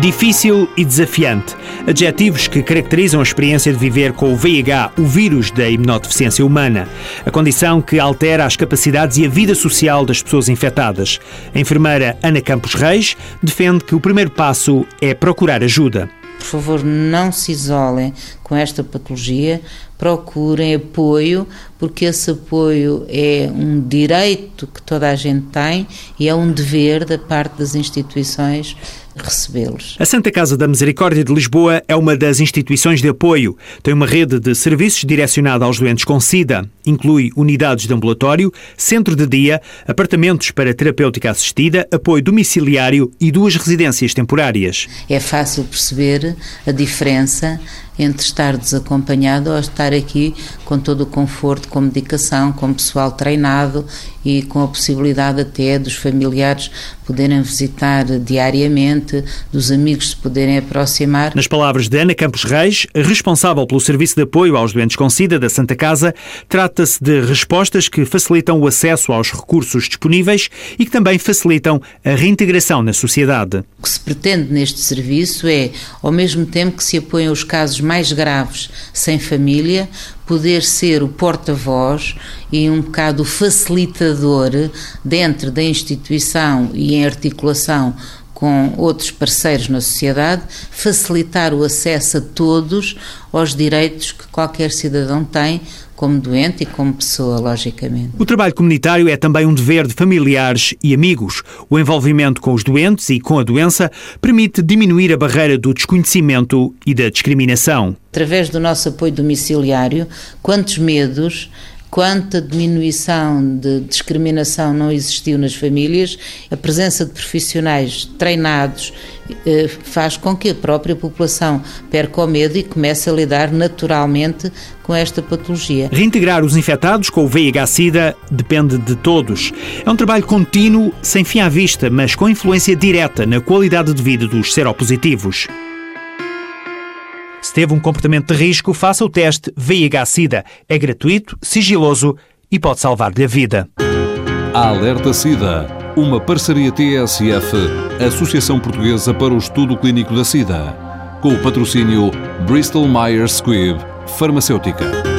Difícil e desafiante. Adjetivos que caracterizam a experiência de viver com o VIH, o vírus da imunodeficiência humana. A condição que altera as capacidades e a vida social das pessoas infectadas. A enfermeira Ana Campos Reis defende que o primeiro passo é procurar ajuda. Por favor, não se isolem com esta patologia, procurem apoio, porque esse apoio é um direito que toda a gente tem e é um dever da parte das instituições recebê-los. A Santa Casa da Misericórdia de Lisboa é uma das instituições de apoio. Tem uma rede de serviços direcionada aos doentes com SIDA. Inclui unidades de ambulatório, centro de dia, apartamentos para terapêutica assistida, apoio domiciliário e duas residências temporárias. É fácil perceber a diferença entre estar desacompanhado ou estar aqui com todo o conforto, com medicação, com pessoal treinado e com a possibilidade até dos familiares poderem visitar diariamente, dos amigos se poderem aproximar. Nas palavras de Ana Campos Reis, responsável pelo Serviço de Apoio aos Doentes com SIDA da Santa Casa, trata-se de respostas que facilitam o acesso aos recursos disponíveis e que também facilitam a reintegração na sociedade. O que se pretende neste serviço é, ao mesmo tempo que se apoiam os casos mais graves sem família, poder ser o porta-voz e um bocado facilitador dentro da instituição e em articulação com outros parceiros na sociedade, facilitar o acesso a todos aos direitos que qualquer cidadão tem como doente e como pessoa, logicamente. O trabalho comunitário é também um dever de familiares e amigos. O envolvimento com os doentes e com a doença permite diminuir a barreira do desconhecimento e da discriminação. Através do nosso apoio domiciliário, quantos medos quanta diminuição de discriminação não existiu nas famílias, a presença de profissionais treinados eh, faz com que a própria população perca o medo e comece a lidar naturalmente com esta patologia. Reintegrar os infectados com o VIH-Sida depende de todos. É um trabalho contínuo, sem fim à vista, mas com influência direta na qualidade de vida dos seropositivos. Se teve um comportamento de risco, faça o teste VIH-Sida. É gratuito, sigiloso e pode salvar-lhe a vida. Alerta SIDA, uma parceria TSF, Associação Portuguesa para o Estudo Clínico da SIDA, com o patrocínio Bristol Myers Squibb Farmacêutica.